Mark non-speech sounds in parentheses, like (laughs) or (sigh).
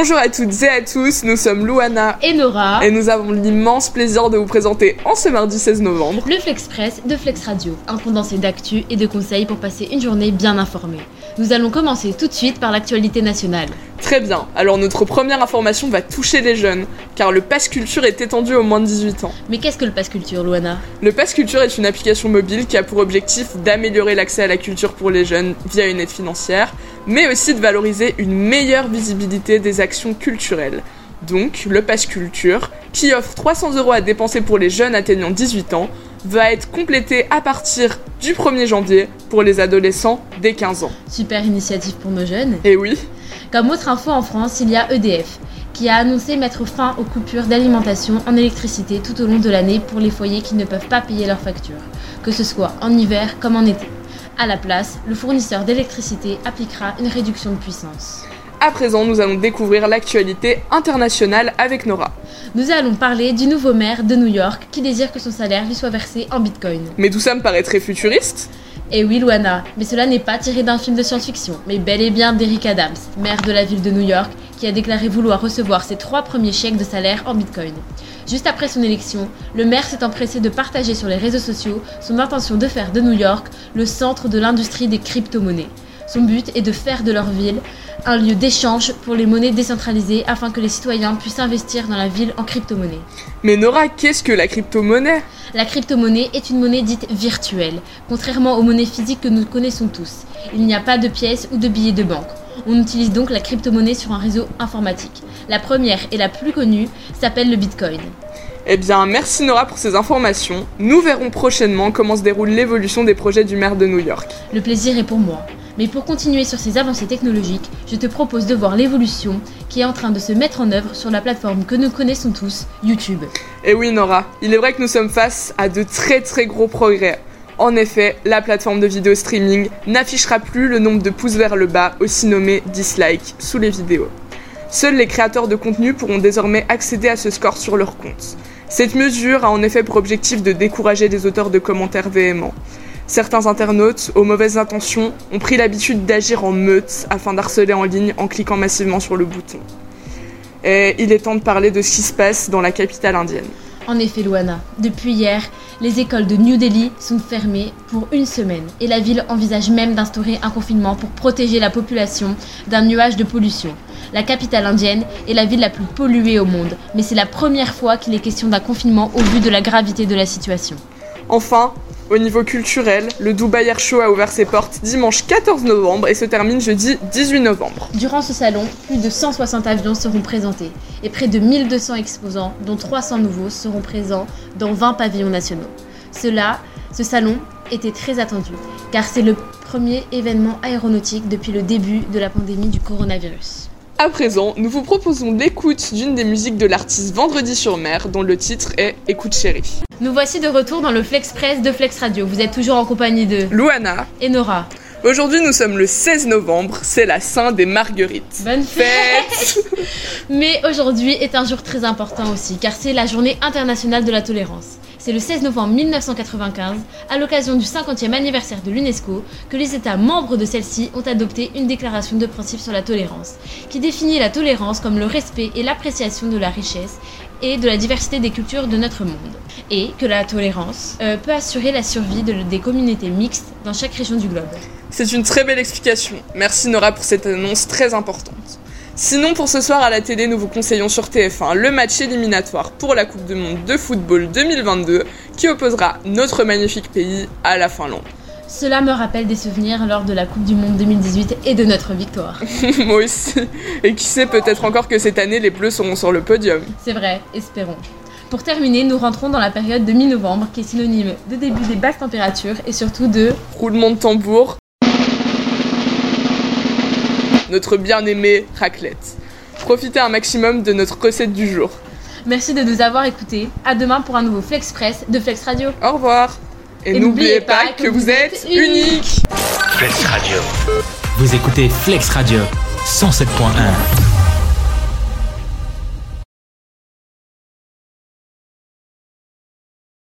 Bonjour à toutes et à tous, nous sommes Louana et Nora et nous avons l'immense plaisir de vous présenter en ce mardi 16 novembre le Flexpress de Flex Radio, un condensé d'actu et de conseils pour passer une journée bien informée. Nous allons commencer tout de suite par l'actualité nationale. Très bien, alors notre première information va toucher les jeunes, car le Pass Culture est étendu aux moins de 18 ans. Mais qu'est-ce que le Pass Culture, Louana? Le Pass Culture est une application mobile qui a pour objectif d'améliorer l'accès à la culture pour les jeunes via une aide financière, mais aussi de valoriser une meilleure visibilité des actions culturelles. Donc, le Pass Culture, qui offre 300 euros à dépenser pour les jeunes atteignant 18 ans, va être complété à partir du 1er janvier pour les adolescents dès 15 ans. Super initiative pour nos jeunes. Et oui. Comme autre info en France, il y a EDF qui a annoncé mettre fin aux coupures d'alimentation en électricité tout au long de l'année pour les foyers qui ne peuvent pas payer leurs factures, que ce soit en hiver comme en été. À la place, le fournisseur d'électricité appliquera une réduction de puissance. À présent, nous allons découvrir l'actualité internationale avec Nora. Nous allons parler du nouveau maire de New York qui désire que son salaire lui soit versé en bitcoin. Mais tout ça me paraît très futuriste. Et oui, Luana, mais cela n'est pas tiré d'un film de science-fiction, mais bel et bien d'Eric Adams, maire de la ville de New York, qui a déclaré vouloir recevoir ses trois premiers chèques de salaire en bitcoin. Juste après son élection, le maire s'est empressé de partager sur les réseaux sociaux son intention de faire de New York le centre de l'industrie des crypto-monnaies. Son but est de faire de leur ville un lieu d'échange pour les monnaies décentralisées afin que les citoyens puissent investir dans la ville en crypto-monnaie. Mais Nora, qu'est-ce que la crypto-monnaie? La crypto-monnaie est une monnaie dite virtuelle, contrairement aux monnaies physiques que nous connaissons tous. Il n'y a pas de pièces ou de billets de banque. On utilise donc la crypto-monnaie sur un réseau informatique. La première et la plus connue s'appelle le Bitcoin. Eh bien, merci Nora pour ces informations. Nous verrons prochainement comment se déroule l'évolution des projets du maire de New York. Le plaisir est pour moi. Mais pour continuer sur ces avancées technologiques, je te propose de voir l'évolution qui est en train de se mettre en œuvre sur la plateforme que nous connaissons tous, YouTube. Et eh oui Nora, il est vrai que nous sommes face à de très très gros progrès. En effet, la plateforme de vidéo streaming n'affichera plus le nombre de pouces vers le bas, aussi nommé dislike, sous les vidéos. Seuls les créateurs de contenu pourront désormais accéder à ce score sur leur compte. Cette mesure a en effet pour objectif de décourager les auteurs de commentaires véhéments. Certains internautes, aux mauvaises intentions, ont pris l'habitude d'agir en meute afin d'harceler en ligne en cliquant massivement sur le bouton. Et il est temps de parler de ce qui se passe dans la capitale indienne. En effet, Luana, depuis hier, les écoles de New Delhi sont fermées pour une semaine et la ville envisage même d'instaurer un confinement pour protéger la population d'un nuage de pollution. La capitale indienne est la ville la plus polluée au monde, mais c'est la première fois qu'il est question d'un confinement au vu de la gravité de la situation. Enfin, au niveau culturel, le Dubai Air Show a ouvert ses portes dimanche 14 novembre et se termine jeudi 18 novembre. Durant ce salon, plus de 160 avions seront présentés et près de 1200 exposants, dont 300 nouveaux, seront présents dans 20 pavillons nationaux. Cela, ce salon était très attendu car c'est le premier événement aéronautique depuis le début de la pandémie du coronavirus. À présent, nous vous proposons l'écoute d'une des musiques de l'artiste Vendredi sur mer, dont le titre est Écoute chérie. Nous voici de retour dans le Flex Press de Flex Radio. Vous êtes toujours en compagnie de Luana et Nora. Aujourd'hui, nous sommes le 16 novembre, c'est la Saint des Marguerites. Bonne fête Mais aujourd'hui est un jour très important aussi, car c'est la journée internationale de la tolérance. C'est le 16 novembre 1995, à l'occasion du 50e anniversaire de l'UNESCO, que les États membres de celle-ci ont adopté une déclaration de principe sur la tolérance, qui définit la tolérance comme le respect et l'appréciation de la richesse et de la diversité des cultures de notre monde. Et que la tolérance euh, peut assurer la survie des communautés mixtes dans chaque région du globe. C'est une très belle explication. Merci Nora pour cette annonce très importante. Sinon, pour ce soir à la télé, nous vous conseillons sur TF1 le match éliminatoire pour la Coupe du Monde de football 2022 qui opposera notre magnifique pays à la Finlande. Cela me rappelle des souvenirs lors de la Coupe du Monde 2018 et de notre victoire. (laughs) Moi aussi. Et qui sait, peut-être encore que cette année, les Bleus seront sur le podium. C'est vrai, espérons. Pour terminer, nous rentrons dans la période de mi-novembre qui est synonyme de début des basses températures et surtout de roulement de tambour notre bien-aimé raclette. Profitez un maximum de notre recette du jour. Merci de nous avoir écoutés. À demain pour un nouveau Flex Press de Flex Radio. Au revoir. Et, n'oubliez pas, que, vous êtes unique. Flex Radio. Vous écoutez Flex Radio 107.1.